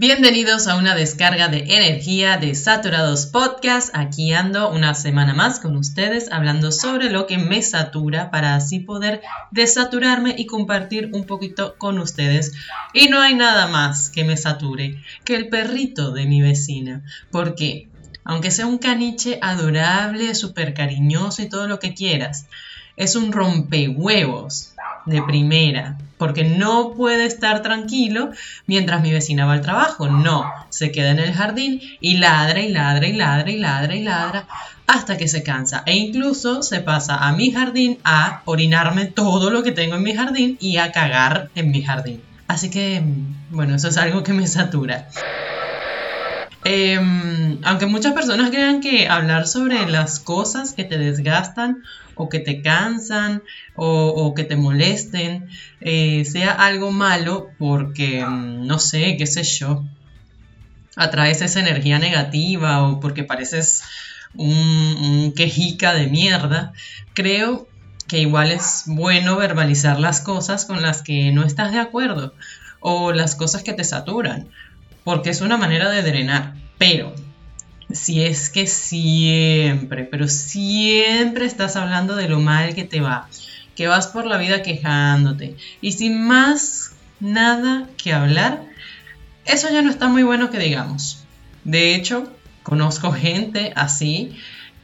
Bienvenidos a una descarga de energía de Saturados Podcast. Aquí ando una semana más con ustedes hablando sobre lo que me satura para así poder desaturarme y compartir un poquito con ustedes. Y no hay nada más que me sature que el perrito de mi vecina. Porque, aunque sea un caniche adorable, súper cariñoso y todo lo que quieras, es un rompehuevos de primera, porque no puede estar tranquilo mientras mi vecina va al trabajo. No, se queda en el jardín y ladra y ladra y ladra y ladra y ladra hasta que se cansa. E incluso se pasa a mi jardín a orinarme todo lo que tengo en mi jardín y a cagar en mi jardín. Así que, bueno, eso es algo que me satura. Em, aunque muchas personas crean que hablar sobre las cosas que te desgastan o que te cansan o, que te molesten eh, sea algo malo porque, mm, no sé, qué sé yo, atraes esa energía negativa o porque pareces un quejica de mierda, creo que igual es bueno verbalizar las cosas con las que no estás de acuerdo o las cosas que te saturan, porque es una manera de drenar. Pero si es que siempre, pero siempre estás hablando de lo mal que te va, que vas por la vida quejándote y sin más nada que hablar, eso ya no está muy bueno que digamos. De hecho, conozco gente así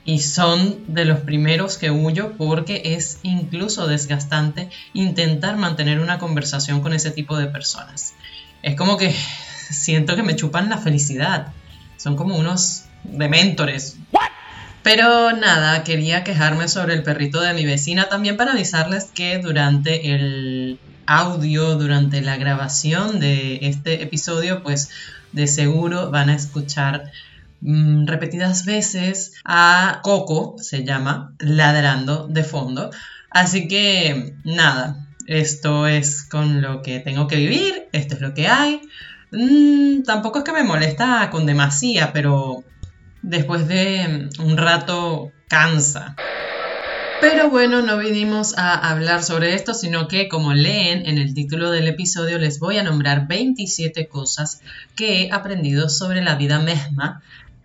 y son de los primeros que huyo porque es incluso desgastante intentar mantener una conversación con ese tipo de personas. Es como que siento que me chupan la felicidad. Son como unos de mentores. Pero nada, quería quejarme sobre el perrito de mi vecina también para avisarles que durante el audio, durante la grabación de este episodio, pues de seguro van a escuchar mm, repetidas veces a Coco, se llama, ladrando de fondo. Así que nada, esto es con lo que tengo que vivir, esto es lo que hay. Mm, tampoco es que me molesta con demasía, pero después de un rato cansa. Pero bueno, no vinimos a hablar sobre esto, sino que como leen en el título del episodio, les voy a nombrar 27 cosas que he aprendido sobre la vida misma.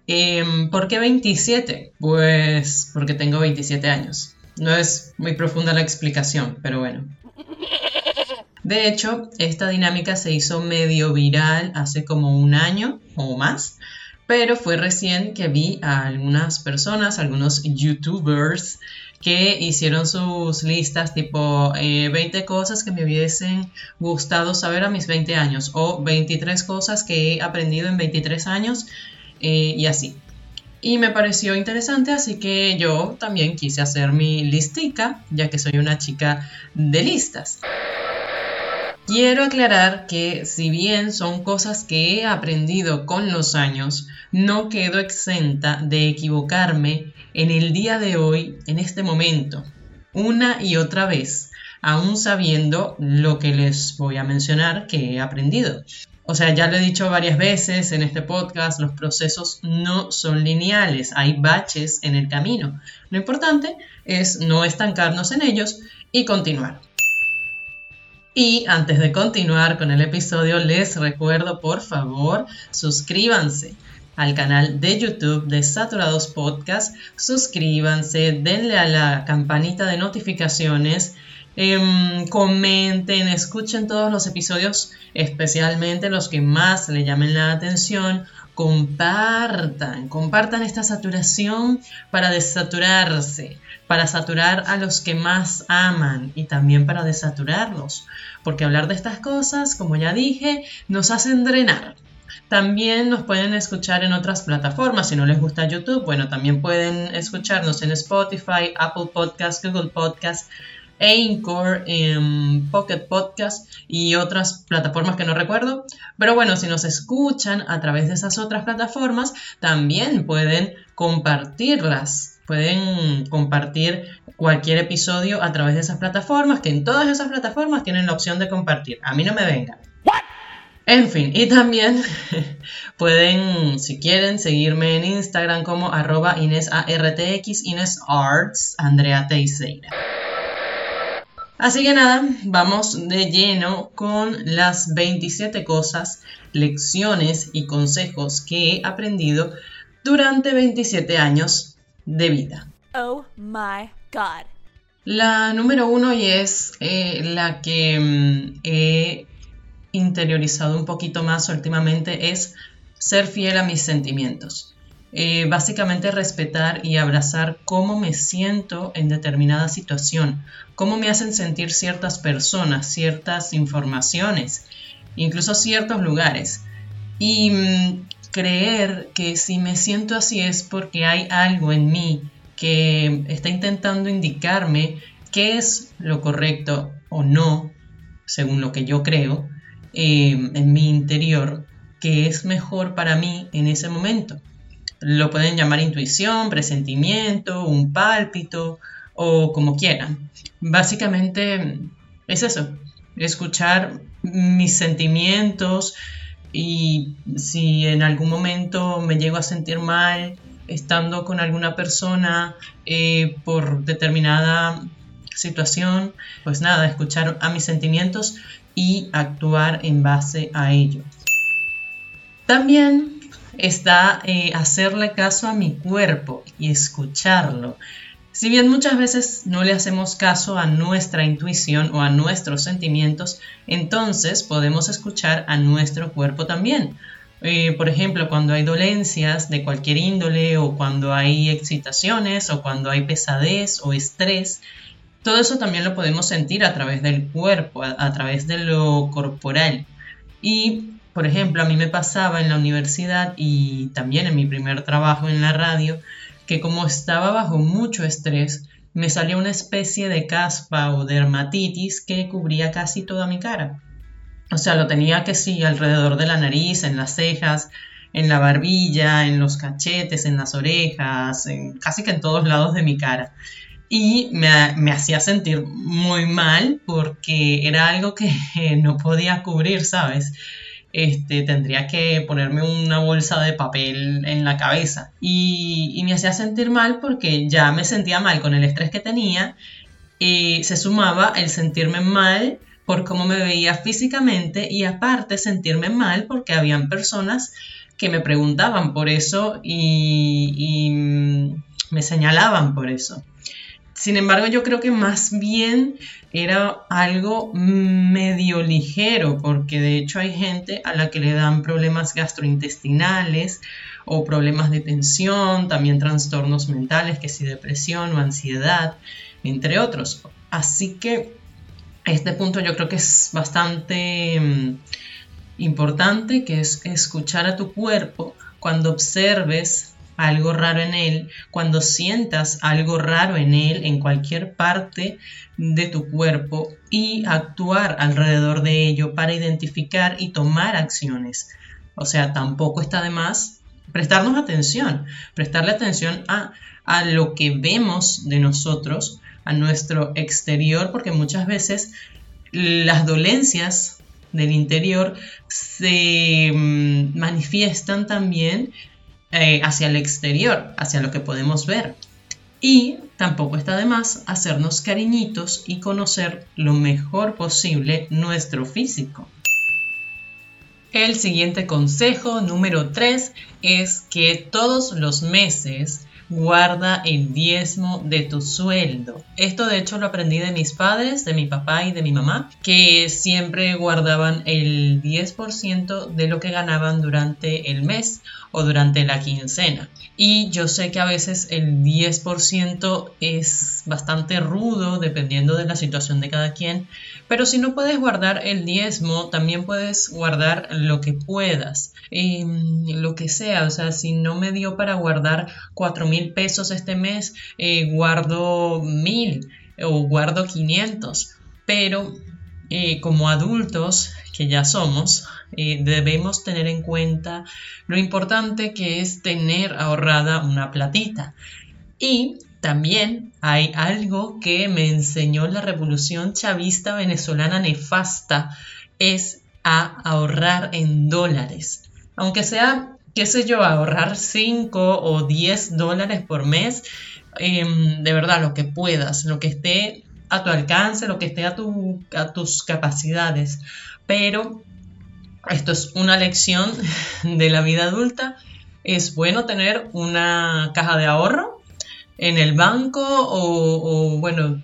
Em, ¿Por qué 27? Pues porque tengo 27 años. No es muy profunda la explicación, pero bueno. De hecho, esta dinámica se hizo medio viral hace como un año o más pero fue recién que vi a algunas personas, algunos youtubers, que hicieron sus listas tipo 20 eh, cosas que me hubiesen gustado saber a mis 20 años o 23 cosas que he aprendido en 23 años eh, y así. Y me pareció interesante, así que yo también quise hacer mi listica, ya que soy una chica de listas. Quiero aclarar que si bien son cosas que he aprendido con los años, no quedo exenta de equivocarme en el día de hoy, en este momento, una y otra vez, aún sabiendo lo que les voy a mencionar que he aprendido. O sea, ya lo he dicho varias veces en este podcast, los procesos no son lineales, hay baches en el camino. Lo importante es no estancarnos en ellos y continuar. Y antes de continuar con el episodio, les recuerdo por favor, suscríbanse al canal de YouTube de Saturados Podcast, suscríbanse, denle a la campanita de notificaciones, em, comenten, escuchen todos los episodios, especialmente los que más le llamen la atención, compartan, compartan esta saturación para desaturarse para saturar a los que más aman y también para desaturarlos, porque hablar de estas cosas, como ya dije, nos hacen drenar. También nos pueden escuchar en otras plataformas. Si no les gusta YouTube, bueno, también pueden escucharnos en Spotify, Apple Podcasts, Google Podcasts, Anchor, en Pocket Podcast y otras plataformas que no recuerdo. Pero bueno, si nos escuchan a través de esas otras plataformas, también pueden compartirlas pueden compartir cualquier episodio a través de esas plataformas, que en todas esas plataformas tienen la opción de compartir. A mí no me vengan. En fin, y también pueden, si quieren, seguirme en Instagram como arroba InesARTX, InesArts, Andrea Teixeira. Así que nada, vamos de lleno con las 27 cosas, lecciones y consejos que he aprendido durante 27 años de vida. Oh my god. La número uno y es eh, la que mm, he interiorizado un poquito más últimamente es ser fiel a mis sentimientos. Eh, básicamente respetar y abrazar cómo me siento en determinada situación, cómo me hacen sentir ciertas personas, ciertas informaciones, incluso ciertos lugares. Y mm, creer que si me siento así es porque hay algo en mí que está intentando indicarme qué es lo correcto o no, según lo que yo creo, eh, en mi interior, que es mejor para mí en ese momento. Lo pueden llamar intuición, presentimiento, un pálpito o como quieran. Básicamente es eso, escuchar mis sentimientos y si en algún momento me llego a sentir mal, estando con alguna persona eh, por determinada situación, pues nada, escuchar a mis sentimientos y actuar en base a ello. También está eh, hacerle caso a mi cuerpo y escucharlo. Si bien muchas veces no le hacemos caso a nuestra intuición o a nuestros sentimientos, entonces podemos escuchar a nuestro cuerpo también. Eh, por ejemplo, cuando hay dolencias de cualquier índole o cuando hay excitaciones o cuando hay pesadez o estrés, todo eso también lo podemos sentir a través del cuerpo, a, través de lo corporal. Y, por ejemplo, a mí me pasaba en la universidad y también en mi primer trabajo en la radio, que como estaba bajo mucho estrés, me salía una especie de caspa o dermatitis que cubría casi toda mi cara. O sea, lo tenía que sí alrededor de la nariz, en las cejas, en la barbilla, en los cachetes, en las orejas, casi que en todos lados de mi cara. Y me hacía sentir muy mal porque era algo que no podía cubrir, ¿sabes? Este, tendría que ponerme una bolsa de papel en la cabeza. Y, me hacía sentir mal porque ya me sentía mal con el estrés que tenía. Y se sumaba el sentirme mal por cómo me veía físicamente y aparte sentirme mal porque habían personas que me preguntaban por eso y, mm, me señalaban por eso. Sin embargo, yo creo que más bien era algo medio ligero, porque de hecho hay gente a la que le dan problemas gastrointestinales o problemas de tensión, también trastornos mentales, que si depresión o ansiedad, entre otros. Así que este punto yo creo que es bastante mm, importante, que es escuchar a tu cuerpo cuando observes algo raro en él, cuando sientas algo raro en él, en cualquier parte de tu cuerpo y actuar alrededor de ello para identificar y tomar acciones. O sea, tampoco está de más prestarnos atención, prestarle atención a, a lo que vemos de nosotros a nuestro exterior, porque muchas veces las dolencias del interior se mm, manifiestan también eh, hacia el exterior, hacia lo que podemos ver. Y tampoco está de más hacernos cariñitos y conocer lo mejor posible nuestro físico. El siguiente consejo, número 3, es que todos los meses guarda el diezmo de tu sueldo. Esto de hecho lo aprendí de mis padres, de mi papá y de mi mamá, que siempre guardaban el 10% de lo que ganaban durante el mes o durante la quincena. Y yo sé que a veces el 10% es bastante rudo dependiendo de la situación de cada quien, pero si no puedes guardar el diezmo, también puedes guardar lo que puedas, em, lo que sea, o sea, si no me dio para guardar 4 mil pesos este mes, eh, guardo mil o guardo 500, pero eh, como adultos que ya somos, debemos tener en cuenta lo importante que es tener ahorrada una platita. Y también hay algo que me enseñó la revolución chavista venezolana nefasta, es a ahorrar en dólares. Aunque sea, qué sé yo, ahorrar 5 o 10 dólares por mes, em, de verdad, lo que puedas, lo que esté a tu alcance, lo que esté a, tu, a tus capacidades. Pero esto es una lección de la vida adulta. Es bueno tener una caja de ahorro en el banco o, bueno,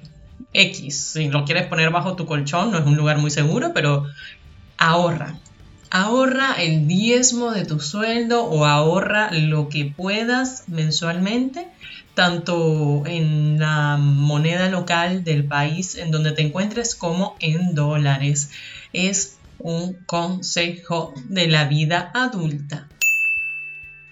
X. Si lo quieres poner bajo tu colchón, no es un lugar muy seguro, pero ahorra. Ahorra el diezmo de tu sueldo o ahorra lo que puedas mensualmente, tanto en la moneda local del país en donde te encuentres como en dólares. Es un consejo de la vida adulta.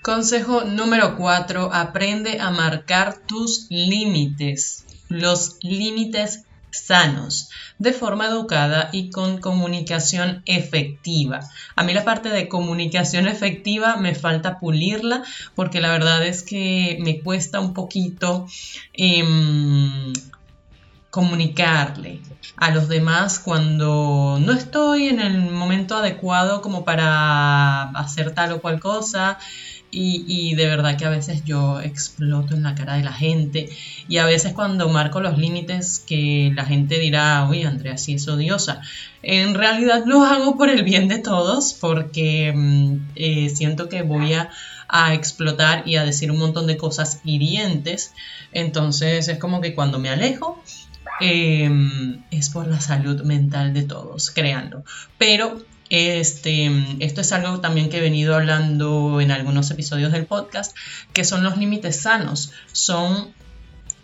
Consejo número 4. Aprende a marcar tus límites. Los límites sanos, de forma educada y con comunicación efectiva. A mí la parte de comunicación efectiva me falta pulirla porque la verdad es que me cuesta un poquito em, comunicarle a los demás cuando no estoy en el momento adecuado como para hacer tal o cual cosa y, de verdad que a veces yo exploto en la cara de la gente y a veces cuando marco los límites que la gente dirá, uy, Andrea, sí es odiosa. En realidad lo hago por el bien de todos porque mm, eh, siento que voy a, explotar y a decir un montón de cosas hirientes. Entonces es como que cuando me alejo, em, es por la salud mental de todos, créanlo. Pero este, esto es algo también que he venido hablando en algunos episodios del podcast, que son los límites sanos. Son,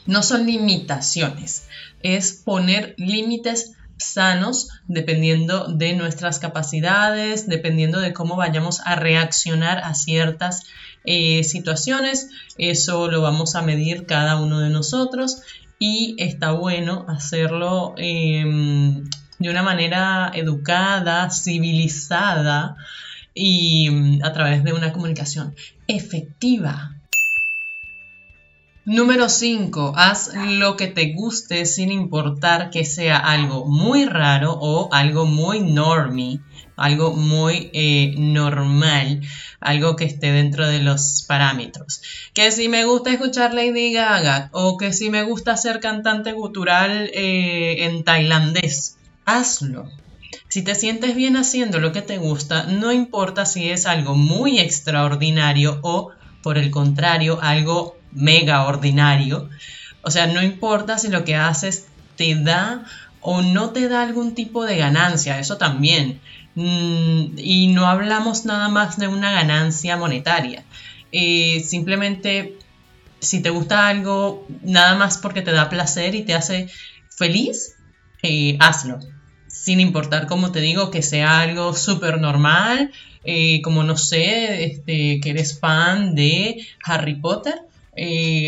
no son limitaciones, es poner límites sanos dependiendo de nuestras capacidades, dependiendo de cómo vayamos a reaccionar a ciertas eh, situaciones. Eso lo vamos a medir cada uno de nosotros y está bueno hacerlo em, de una manera educada, civilizada y mm, a través de una comunicación efectiva. Número 5. Haz lo que te guste sin importar que sea algo muy raro o algo muy normie, algo muy eh, normal, algo que esté dentro de los parámetros. Que si me gusta escuchar Lady Gaga o que si me gusta ser cantante gutural eh, en tailandés, hazlo. Si te sientes bien haciendo lo que te gusta, no importa si es algo muy extraordinario o, por el contrario, algo mega ordinario. O sea, no importa si lo que haces te da o no te da algún tipo de ganancia, eso también. Mm, y no hablamos nada más de una ganancia monetaria. Eh, simplemente, si te gusta algo, nada más porque te da placer y te hace feliz, eh, hazlo. Sin importar, como te digo, que sea algo súper normal, eh, como no sé, este, que eres fan de Harry Potter,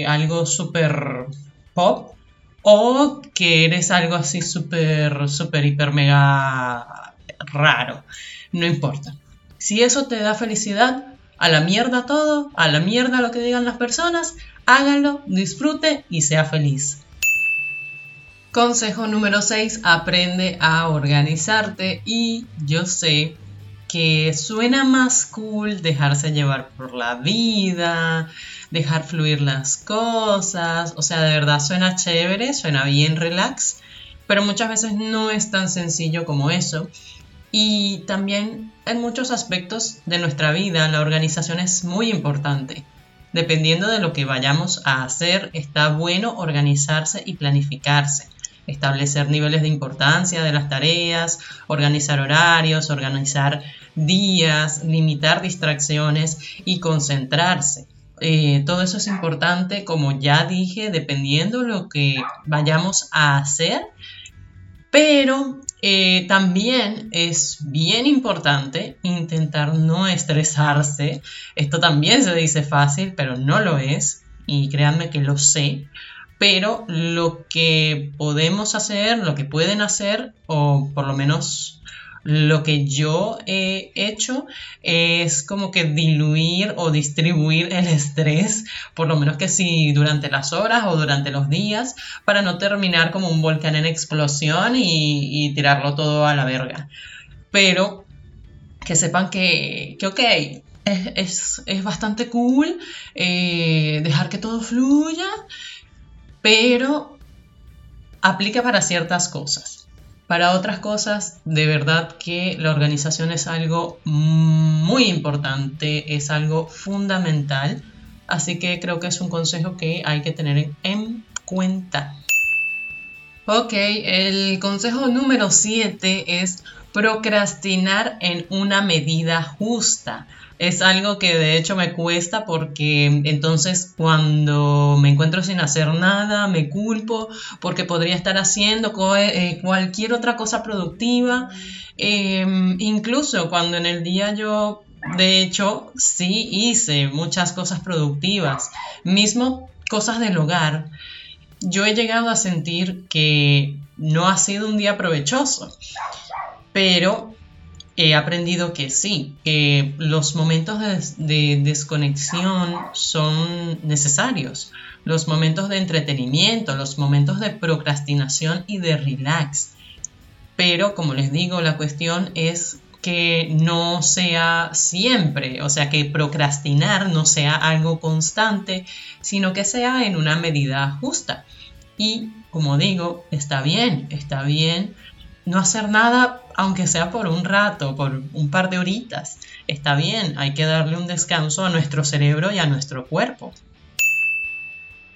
algo súper pop, o que eres algo así súper, súper, hiper, mega raro. No importa. Si eso te da felicidad, a la mierda todo, a la mierda lo que digan las personas, hágalo, disfrute y sea feliz. Consejo número 6, aprende a organizarte y yo sé que suena más cool dejarse llevar por la vida, dejar fluir las cosas, o sea, de verdad suena chévere, suena bien relax, pero muchas veces no es tan sencillo como eso. Y también en muchos aspectos de nuestra vida la organización es muy importante. Dependiendo de lo que vayamos a hacer, está bueno organizarse y planificarse establecer niveles de importancia de las tareas, organizar horarios, organizar días, limitar distracciones y concentrarse. Eh, todo eso es importante, como ya dije, dependiendo de lo que vayamos a hacer, pero eh, también es bien importante intentar no estresarse. Esto también se dice fácil, pero no lo es, y créanme que lo sé pero lo que podemos hacer, lo que pueden hacer, o por lo menos lo que yo he hecho es como que diluir o distribuir el estrés, por lo menos que si durante las horas o durante los días, para no terminar como un volcán en explosión y, tirarlo todo a la verga. Pero que sepan que, que ok, es, bastante cool eh, dejar que todo fluya pero aplica para ciertas cosas. Para otras cosas, de verdad que la organización es algo muy importante, es algo fundamental. Así que creo que es un consejo que hay que tener en cuenta. Ok, el consejo número 7 es procrastinar en una medida justa. Es algo que de hecho me cuesta porque entonces cuando me encuentro sin hacer nada me culpo porque podría estar haciendo eh, cualquier otra cosa productiva. Em, incluso cuando en el día yo de hecho sí hice muchas cosas productivas, mismo cosas del hogar yo he llegado a sentir que no ha sido un día provechoso, pero he aprendido que sí, que los momentos de, desconexión son necesarios, los momentos de entretenimiento, los momentos de procrastinación y de relax. Pero como les digo, la cuestión es que no sea siempre, o sea, que procrastinar no sea algo constante, sino que sea en una medida justa. Y como digo, está bien, está bien no hacer nada, aunque sea por un rato, por un par de horitas. Está bien, hay que darle un descanso a nuestro cerebro y a nuestro cuerpo.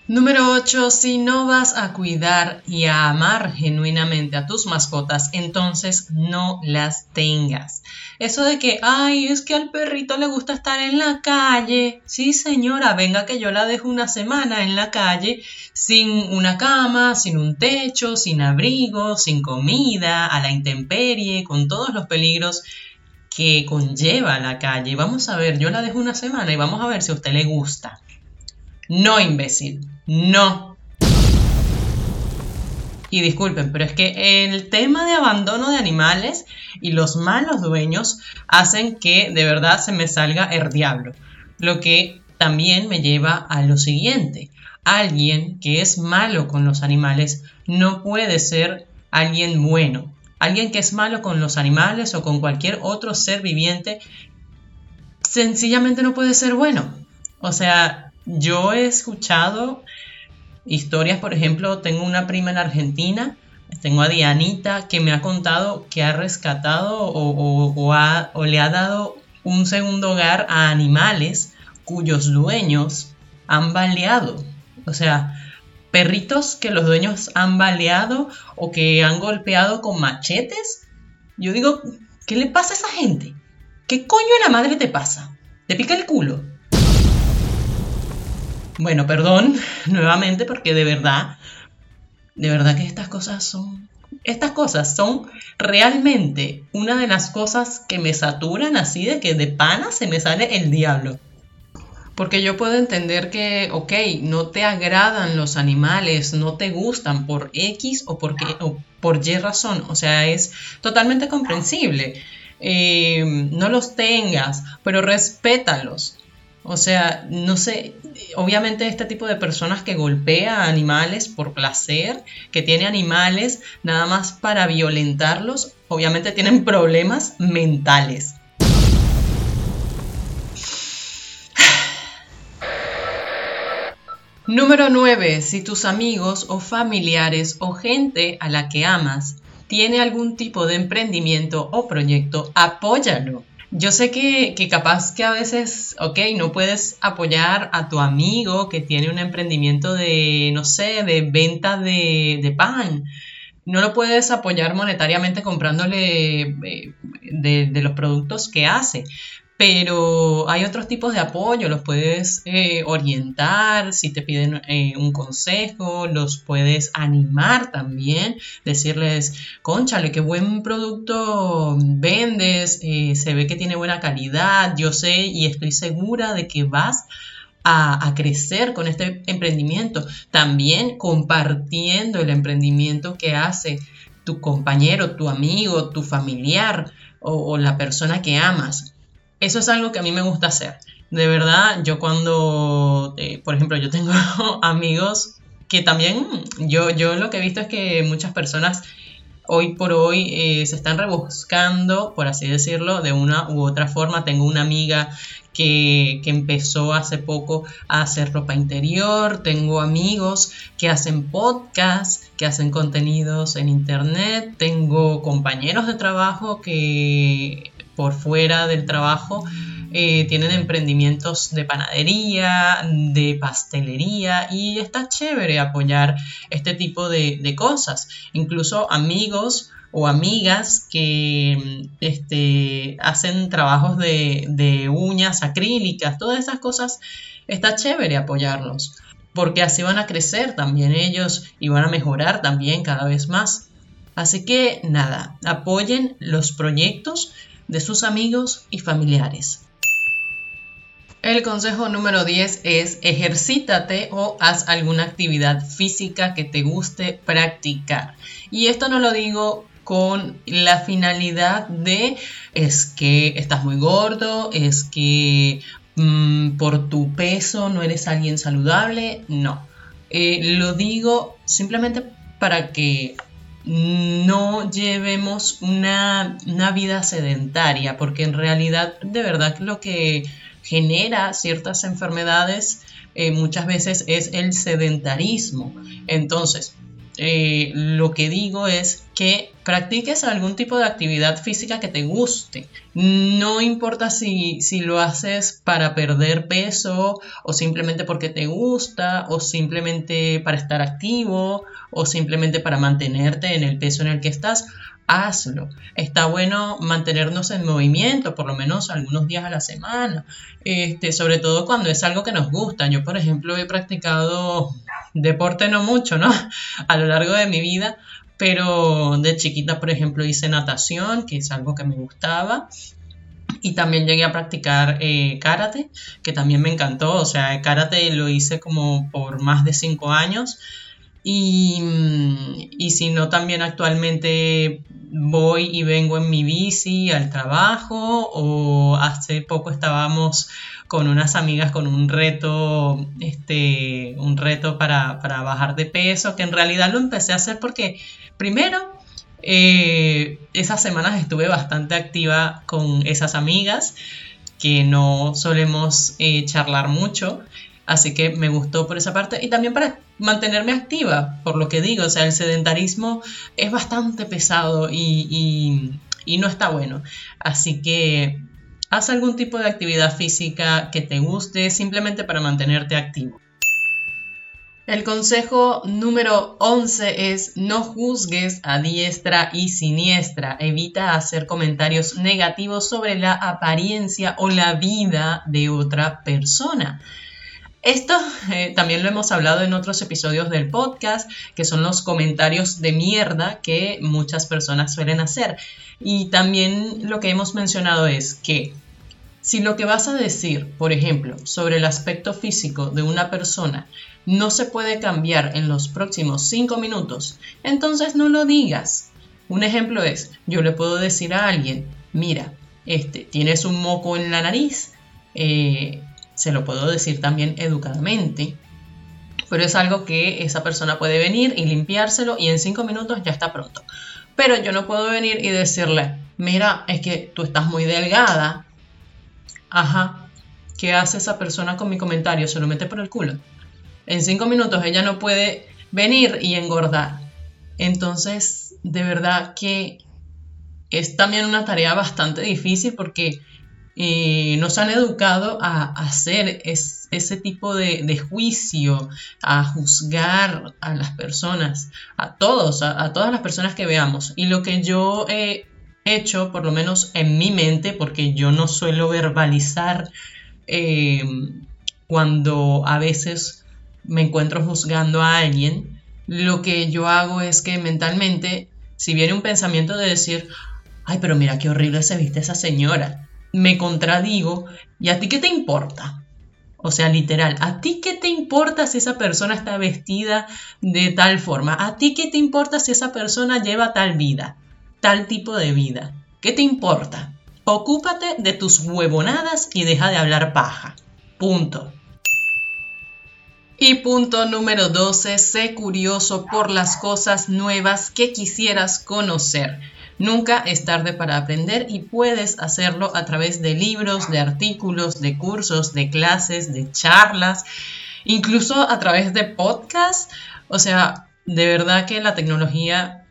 Número 8. Si no vas a cuidar y a amar genuinamente a tus mascotas, entonces no las tengas. Eso de que, ay, es que al perrito le gusta estar en la calle. Sí, señora, venga que yo la dejo una semana en la calle sin una cama, sin un techo, sin abrigo, sin comida, a la intemperie, con todos los peligros que conlleva la calle. Vamos a ver, yo la dejo una semana y vamos a ver si a usted le gusta. No, imbécil. No. Y disculpen, pero es que el tema de abandono de animales y los malos dueños hacen que de verdad se me salga el diablo. Lo que también me lleva a lo siguiente. Alguien que es malo con los animales no puede ser alguien bueno. Alguien que es malo con los animales o con cualquier otro ser viviente sencillamente no puede ser bueno. O sea, yo he escuchado historias, por ejemplo, tengo una prima en Argentina, tengo a Dianita, que me ha contado que ha rescatado o, le ha dado un segundo hogar a animales cuyos dueños han baleado. O sea, perritos que los dueños han baleado o que han golpeado con machetes. Yo digo, ¿qué le pasa a esa gente? ¿Qué coño de la madre te pasa? ¿Te pica el culo? Bueno, perdón nuevamente porque de verdad, de verdad que estas cosas son, estas cosas son realmente una de las cosas que me saturan así de que de pana se me sale el diablo. Porque yo puedo entender que, ok, no te agradan los animales, no te gustan por X o, porque, o por Y razón. O sea, es totalmente comprensible. Eh, no los tengas, pero respétalos. O sea, no sé, obviamente este tipo de personas que golpea a animales por placer, que tiene animales nada más para violentarlos, obviamente tienen problemas mentales. Número 9. Si tus amigos o familiares o gente a la que amas tiene algún tipo de emprendimiento o proyecto, apóyalo. Yo sé que, capaz que a veces, ok, no puedes apoyar a tu amigo que tiene un emprendimiento de, no sé, de venta de, pan. No lo puedes apoyar monetariamente comprándole eh, de, los productos que hace, pero hay otros tipos de apoyo, los puedes eh, orientar, si te piden eh, un consejo, los puedes animar también, decirles, conchale, qué buen producto vendes, eh, se ve que tiene buena calidad, yo sé y estoy segura de que vas a, a, crecer con este emprendimiento, también compartiendo el emprendimiento que hace tu compañero, tu amigo, tu familiar o la persona que amas eso es algo que a mí me gusta hacer. De verdad, yo cuando, eh, por ejemplo, yo tengo amigos que también, yo, yo lo que he visto es que muchas personas hoy por hoy eh, se están rebuscando, por así decirlo, de una u otra forma. Tengo una amiga que, que, empezó hace poco a hacer ropa interior, tengo amigos que hacen podcasts, que hacen contenidos en internet, tengo compañeros de trabajo que por fuera del trabajo eh, tienen emprendimientos de panadería, de pastelería y está chévere apoyar este tipo de, cosas. Incluso amigos o amigas que este, hacen trabajos de, de uñas acrílicas, todas esas cosas, está chévere apoyarlos porque así van a crecer también ellos y van a mejorar también cada vez más. Así que nada, apoyen los proyectos de sus amigos y familiares. El consejo número 10 es ejercítate o haz alguna actividad física que te guste practicar. Y esto no lo digo con la finalidad de es que estás muy gordo, es que mm, por tu peso no eres alguien saludable. No, eh, lo digo simplemente para que no llevemos una, una vida sedentaria, porque en realidad de verdad lo que genera ciertas enfermedades eh, muchas veces es el sedentarismo. Entonces, eh, lo que digo es que practiques algún tipo de actividad física que te guste. No importa si, si, lo haces para perder peso o simplemente porque te gusta o simplemente para estar activo o simplemente para mantenerte en el peso en el que estás hazlo. Está bueno mantenernos en movimiento, por lo menos algunos días a la semana, este, sobre todo cuando es algo que nos gusta. Yo, por ejemplo, he practicado deporte no mucho, ¿no? A lo largo de mi vida, pero de chiquita, por ejemplo, hice natación, que es algo que me gustaba. Y también llegué a practicar eh, karate, que también me encantó. O sea, karate lo hice como por más de cinco años. Y, y si no, también actualmente voy y vengo en mi bici al trabajo o hace poco estábamos con unas amigas con un reto, este, un reto para, bajar de peso, que en realidad lo empecé a hacer porque primero eh, esas semanas estuve bastante activa con esas amigas que no solemos eh, charlar mucho Así que me gustó por esa parte y también para mantenerme activa, por lo que digo, o sea, el sedentarismo es bastante pesado y, no está bueno. Así que haz algún tipo de actividad física que te guste simplemente para mantenerte activo. El consejo número 11 es no juzgues a diestra y siniestra. Evita hacer comentarios negativos sobre la apariencia o la vida de otra persona. Esto eh, también lo hemos hablado en otros episodios del podcast, que son los comentarios de mierda que muchas personas suelen hacer. Y también lo que hemos mencionado es que si lo que vas a decir, por ejemplo, sobre el aspecto físico de una persona no se puede cambiar en los próximos cinco minutos, entonces no lo digas. Un ejemplo es, yo le puedo decir a alguien, mira, este, tienes un moco en la nariz, eh, se lo puedo decir también educadamente, pero es algo que esa persona puede venir y limpiárselo y en cinco minutos ya está pronto. Pero yo no puedo venir y decirle, mira, es que tú estás muy delgada. Ajá, ¿qué hace esa persona con mi comentario? Se lo mete por el culo. En cinco minutos ella no puede venir y engordar. Entonces, de verdad que es también una tarea bastante difícil porque nos han educado a, hacer ese tipo de, juicio, a juzgar a las personas, a todos, a, todas las personas que veamos. Y lo que yo he hecho, por lo menos en mi mente, porque yo no suelo verbalizar eh, cuando a veces me encuentro juzgando a alguien, lo que yo hago es que mentalmente, si viene un pensamiento de decir, ay, pero mira qué horrible se viste esa señora, me contradigo, ¿y a ti qué te importa? O sea, literal, ¿a ti qué te importa si esa persona está vestida de tal forma? ¿A ti qué te importa si esa persona lleva tal vida, tal tipo de vida? ¿Qué te importa? Ocúpate de tus huevonadas y deja de hablar paja. Punto. Y punto número 12, sé curioso por las cosas nuevas que quisieras conocer. Nunca es tarde para aprender y puedes hacerlo a través de libros, de artículos, de cursos, de clases, de charlas, incluso a través de podcasts. O sea, de verdad que la tecnología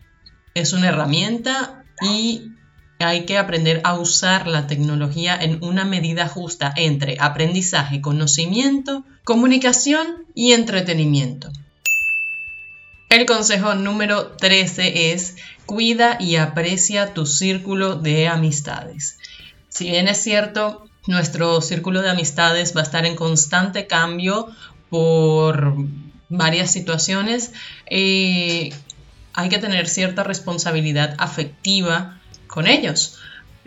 es una herramienta y hay que aprender a usar la tecnología en una medida justa entre aprendizaje, conocimiento, comunicación y entretenimiento. El consejo número 13 es cuida y aprecia tu círculo de amistades. Si bien es cierto, nuestro círculo de amistades va a estar en constante cambio por varias situaciones, eh, hay que tener cierta responsabilidad afectiva con ellos.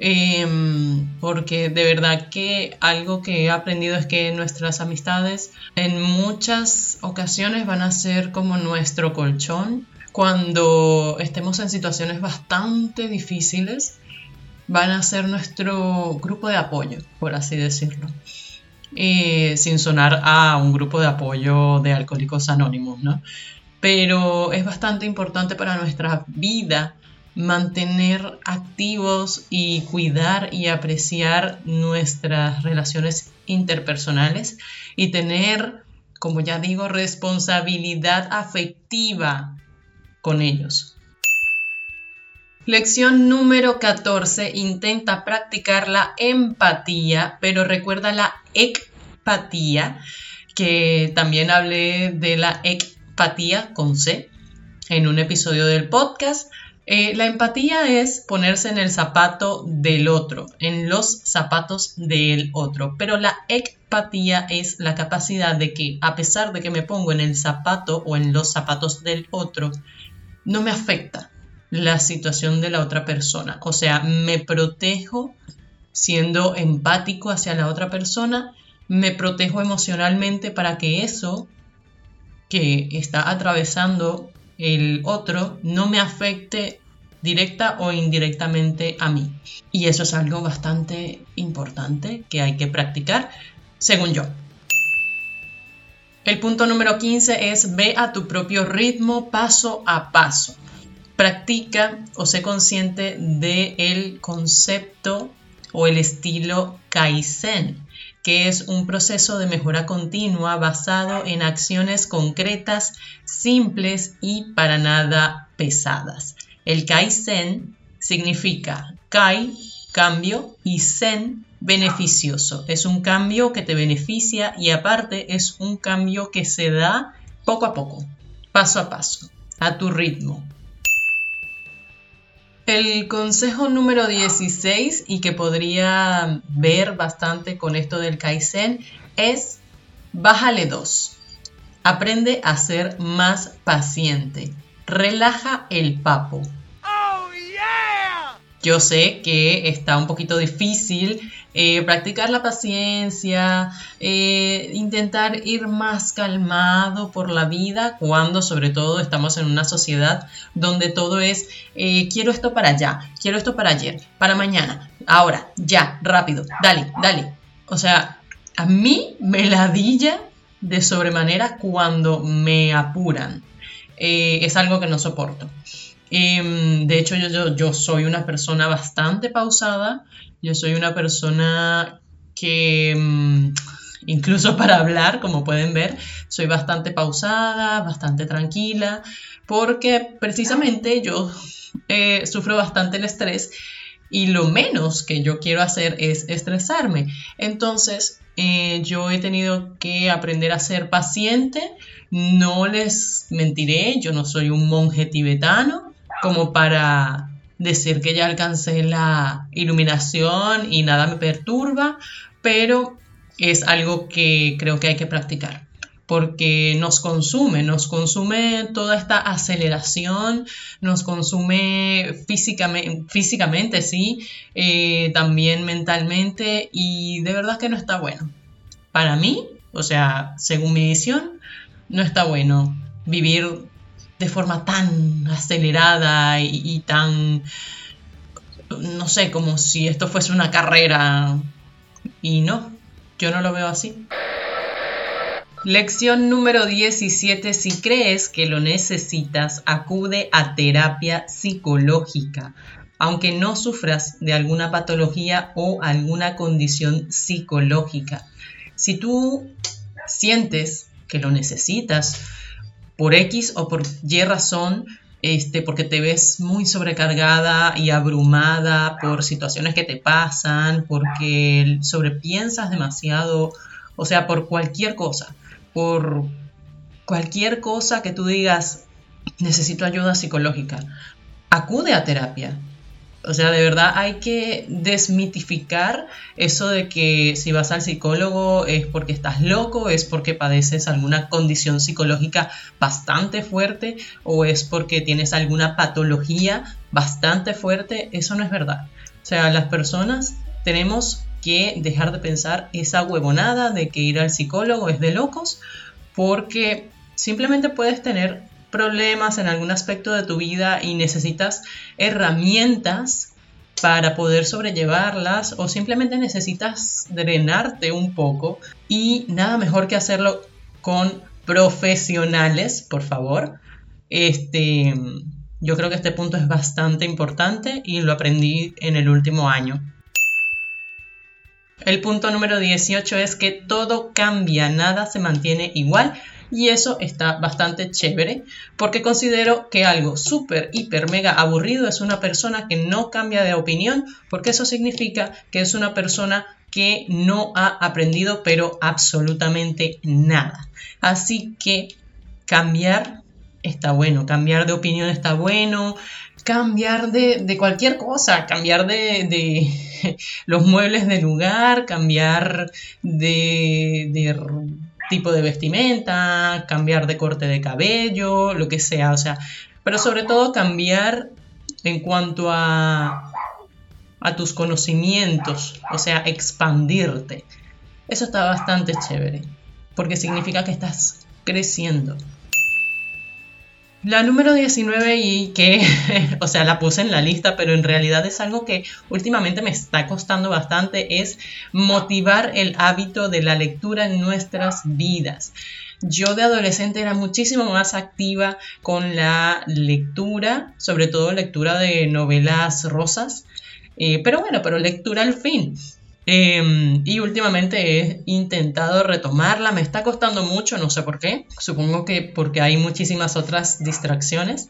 Em, porque de verdad que algo que he aprendido es que nuestras amistades en muchas ocasiones van a ser como nuestro colchón. Cuando estemos en situaciones bastante difíciles, van a ser nuestro grupo de apoyo, por así decirlo. Eh, sin sonar a un grupo de apoyo de alcohólicos anónimos, ¿no? Pero es bastante importante para nuestra vida mantener activos y cuidar y apreciar nuestras relaciones interpersonales y tener, como ya digo, responsabilidad afectiva con ellos. Lección número 14. Intenta practicar la empatía, pero recuerda la ecpatía, que también hablé de la ecpatía con C en un episodio del podcast. Eh, la empatía es ponerse en el zapato del otro, en los zapatos del otro, pero la empatía es la capacidad de que a pesar de que me pongo en el zapato o en los zapatos del otro, no me afecta la situación de la otra persona. O sea, me protejo siendo empático hacia la otra persona, me protejo emocionalmente para que eso que está atravesando el otro no me afecte directa o indirectamente a mí. Y eso es algo bastante importante que hay que practicar, según yo. El punto número 15 es ve a tu propio ritmo paso a paso. Practica o sé consciente del el concepto o el estilo Kaizen que es un proceso de mejora continua basado en acciones concretas, simples y para nada pesadas. El Kaizen significa Kai, cambio, y Zen, beneficioso. Es un cambio que te beneficia y aparte es un cambio que se da poco a poco, paso a paso, a tu ritmo, el consejo número 16 y que podría ver bastante con esto del Kaizen es bájale dos. Aprende a ser más paciente. Relaja el papo. Yo sé que está un poquito difícil eh, practicar la paciencia, eh, intentar ir más calmado por la vida cuando sobre todo estamos en una sociedad donde todo es eh, quiero esto para allá, quiero esto para ayer, para mañana, ahora, ya, rápido, dale, dale. O sea, a mí me ladilla de sobremanera cuando me apuran. es algo que no soporto. Em, de hecho, yo, soy una persona bastante pausada, yo soy una persona que em, incluso para hablar, como pueden ver, soy bastante pausada, bastante tranquila, porque precisamente yo eh, sufro bastante el estrés y lo menos que yo quiero hacer es estresarme. Entonces, eh, yo he tenido que aprender a ser paciente, no les mentiré, yo no soy un monje tibetano, como para decir que ya alcancé la iluminación y nada me perturba, pero es algo que creo que hay que practicar porque nos consume, nos consume toda esta aceleración, nos consume físicamente, físicamente sí, eh, también mentalmente y de verdad que no está bueno. Para mí, o sea, según mi visión, no está bueno vivir de forma tan acelerada y, tan, no sé, como si esto fuese una carrera. Y no, yo no lo veo así. Lección número 17. Si crees que lo necesitas, acude a terapia psicológica. aunque no sufras de alguna patología o alguna condición psicológica. Si tú sientes que lo necesitas por X o por Y razón, este, porque te ves muy sobrecargada y abrumada por situaciones que te pasan, porque sobrepiensas demasiado, o sea, por cualquier cosa, por cualquier cosa que tú digas, necesito ayuda psicológica, acude a terapia. O sea, de verdad hay que desmitificar eso de que si vas al psicólogo es porque estás loco, es porque padeces alguna condición psicológica bastante fuerte o es porque tienes alguna patología bastante fuerte. Eso no es verdad. O sea, las personas tenemos que dejar de pensar esa huevonada de que ir al psicólogo es de locos porque simplemente puedes tener problemas en algún aspecto de tu vida y necesitas herramientas para poder sobrellevarlas o simplemente necesitas drenarte un poco y nada mejor que hacerlo con profesionales, por favor. Este, yo creo que este punto es bastante importante y lo aprendí en el último año. El punto número 18 es que todo cambia, nada se mantiene igual y eso está bastante chévere porque considero que algo súper, hiper, mega aburrido es una persona que no cambia de opinión porque eso significa que es una persona que no ha aprendido pero absolutamente nada. Así que cambiar está bueno, cambiar de opinión está bueno, cambiar de, cualquier cosa, cambiar de, de, los muebles de lugar, cambiar de, de tipo de vestimenta, cambiar de corte de cabello, lo que sea, o sea, pero sobre todo cambiar en cuanto a, a tus conocimientos, o sea, expandirte. Eso está bastante chévere, porque significa que estás creciendo. La número 19 y que, o sea, la puse en la lista, pero en realidad es algo que últimamente me está costando bastante, es motivar el hábito de la lectura en nuestras vidas. Yo de adolescente era muchísimo más activa con la lectura, sobre todo lectura de novelas rosas, eh, pero bueno, pero lectura al fin. Em, y últimamente he intentado retomarla, me está costando mucho, no sé por qué, supongo que porque hay muchísimas otras distracciones,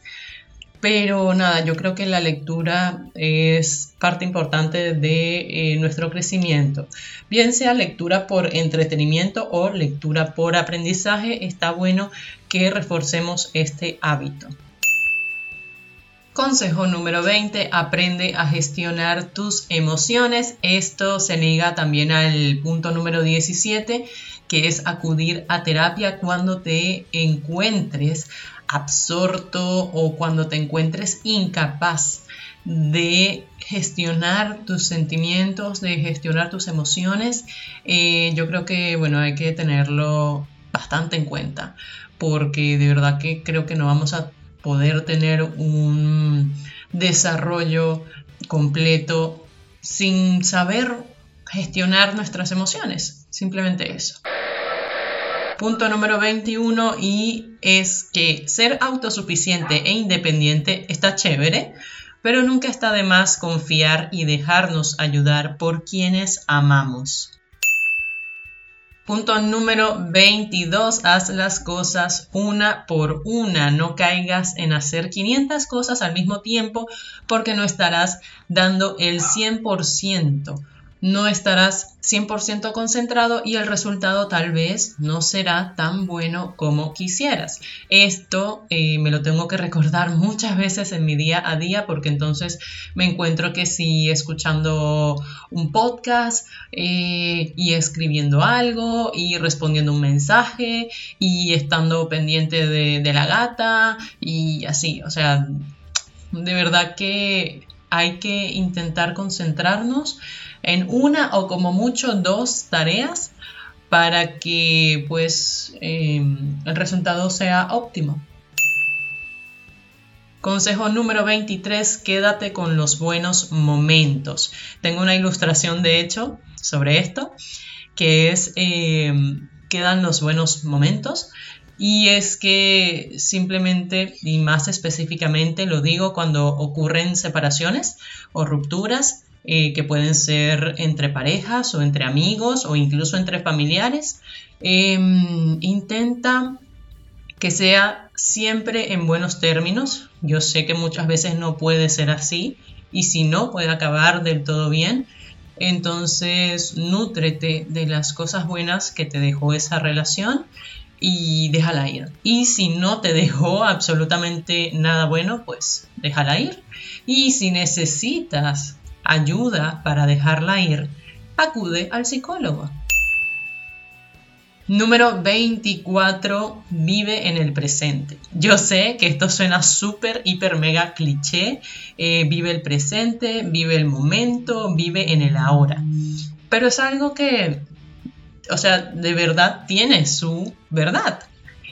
pero nada, yo creo que la lectura es parte importante de eh, nuestro crecimiento. Bien sea lectura por entretenimiento o lectura por aprendizaje, está bueno que reforcemos este hábito. Consejo número 20, aprende a gestionar tus emociones. Esto se liga también al punto número 17, que es acudir a terapia cuando te encuentres absorto o cuando te encuentres incapaz de gestionar tus sentimientos, de gestionar tus emociones. Eh, yo creo que, bueno, hay que tenerlo bastante en cuenta porque de verdad que creo que no vamos a poder tener un desarrollo completo sin saber gestionar nuestras emociones. Simplemente eso. Punto número 21 y es que ser autosuficiente e independiente está chévere, pero nunca está de más confiar y dejarnos ayudar por quienes amamos. Punto número 22, haz las cosas una por una, no caigas en hacer 500 cosas al mismo tiempo porque no estarás dando el 100% no estarás 100% concentrado y el resultado tal vez no será tan bueno como quisieras. Esto eh, me lo tengo que recordar muchas veces en mi día a día porque entonces me encuentro que si escuchando un podcast eh, y escribiendo algo y respondiendo un mensaje y estando pendiente de, de la gata y así, o sea, de verdad que hay que intentar concentrarnos en una o como mucho dos tareas para que pues em, el resultado sea óptimo. Consejo número 23, quédate con los buenos momentos. Tengo una ilustración de hecho sobre esto, que es em, quedan los buenos momentos. Y es que simplemente, y más específicamente lo digo cuando ocurren separaciones o rupturas, eh, que pueden ser entre parejas o entre amigos o incluso entre familiares, em, intenta que sea siempre en buenos términos. Yo sé que muchas veces no puede ser así y si no puede acabar del todo bien. Entonces, nútrete de las cosas buenas que te dejó esa relación y déjala ir. Y si no te dejó absolutamente nada bueno, pues déjala ir. Y si necesitas ayuda para dejarla ir, acude al psicólogo. Número 24, vive en el presente. Yo sé que esto suena súper, hiper, mega cliché. Eh, vive el presente, vive el momento, vive en el ahora. Pero es algo que o sea, de verdad tiene su verdad.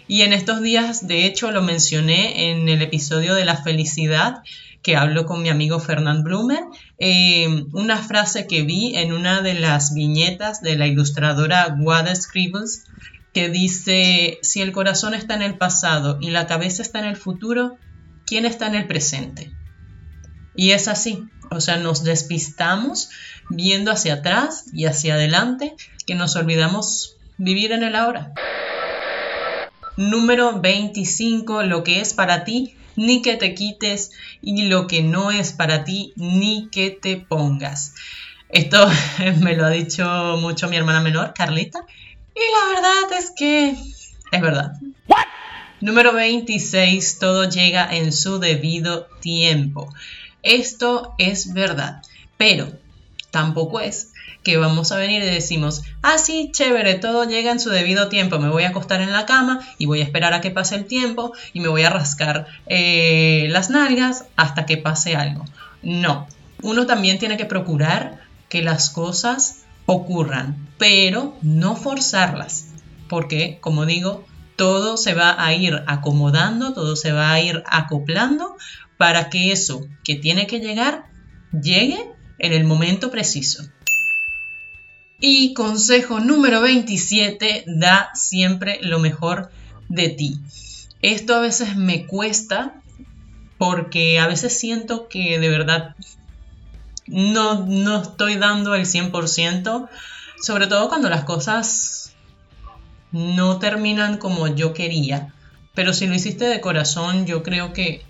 Y en estos días, de hecho, lo mencioné en el episodio de la felicidad que hablo con mi amigo Fernand Blumer, eh, una frase que vi en una de las viñetas de la ilustradora Wada Scribbles, que dice, si el corazón está en el pasado y la cabeza está en el futuro, ¿quién está en el presente? Y es así, o sea, nos despistamos viendo hacia atrás y hacia adelante que nos olvidamos vivir en el ahora. Número 25, lo que es para ti, ni que te quites y lo que no es para ti, ni que te pongas. Esto me lo ha dicho mucho mi hermana menor, Carlita, y la verdad es que es verdad. Número 26, todo llega en su debido tiempo. Esto es verdad, pero tampoco es que vamos a venir y decimos, ah, sí, chévere, todo llega en su debido tiempo, me voy a acostar en la cama y voy a esperar a que pase el tiempo y me voy a rascar eh, las nalgas hasta que pase algo. No, uno también tiene que procurar que las cosas ocurran, pero no forzarlas, porque, como digo, todo se va a ir acomodando, todo se va a ir acoplando para que eso que tiene que llegar llegue en el momento preciso. Y consejo número 27, da siempre lo mejor de ti. Esto a veces me cuesta porque a veces siento que de verdad no, no estoy dando el 100%, sobre todo cuando las cosas no terminan como yo quería. Pero si lo hiciste de corazón, yo creo que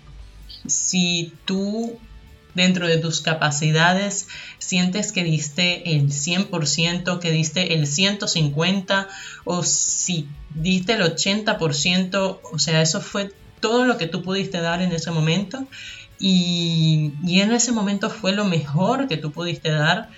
si tú dentro de tus capacidades, sientes que diste el 100%, que diste el 150% o si diste el 80%, o sea, eso fue todo lo que tú pudiste dar en ese momento y, y en ese momento fue lo mejor que tú pudiste dar.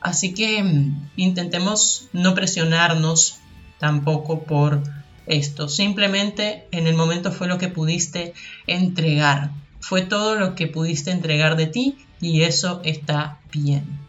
Así que mm, intentemos no presionarnos tampoco por esto. Simplemente en el momento fue lo que pudiste entregar fue todo lo que pudiste entregar de ti y eso está bien.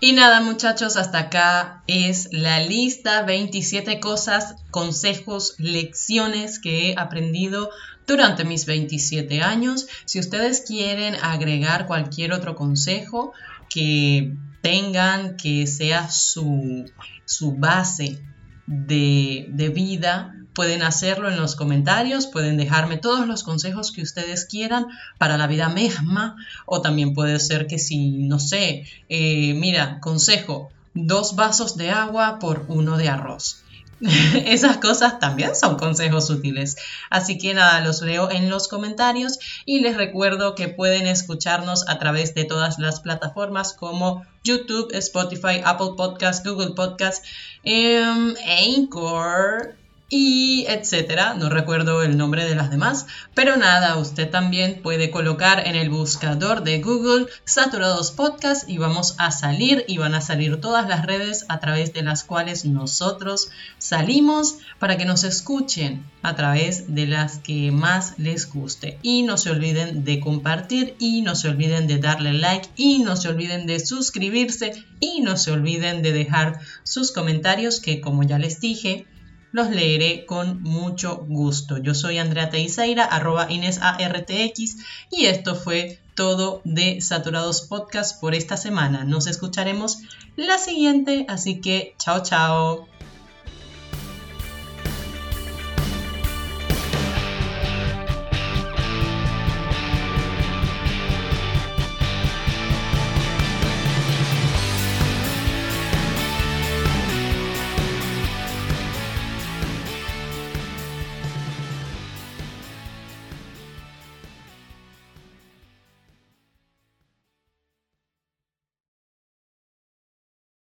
Y nada muchachos, hasta acá es la lista 27 cosas, consejos, lecciones que he aprendido durante mis 27 años. Si ustedes quieren agregar cualquier otro consejo que tengan, que sea su, su base de, de vida, Pueden hacerlo en los comentarios, pueden dejarme todos los consejos que ustedes quieran para la vida misma o también puede ser que si, no sé, eh, mira, consejo, dos vasos de agua por uno de arroz. Esas cosas también son consejos útiles. Así que nada, los leo en los comentarios y les recuerdo que pueden escucharnos a través de todas las plataformas como YouTube, Spotify, Apple Podcast, Google Podcast, em, Anchor y etcétera. No recuerdo el nombre de las demás, pero nada, usted también puede colocar en el buscador de Google Saturados Podcast y vamos a salir y van a salir todas las redes a través de las cuales nosotros salimos para que nos escuchen a través de las que más les guste. Y no se olviden de compartir y no se olviden de darle like y no se olviden de suscribirse y no se olviden de dejar sus comentarios que como ya les dije, los leeré con mucho gusto. Yo soy Andrea Teiseira, arroba InesARTX, y esto fue todo de Saturados Podcast por esta semana. Nos escucharemos la siguiente, así que chao chao.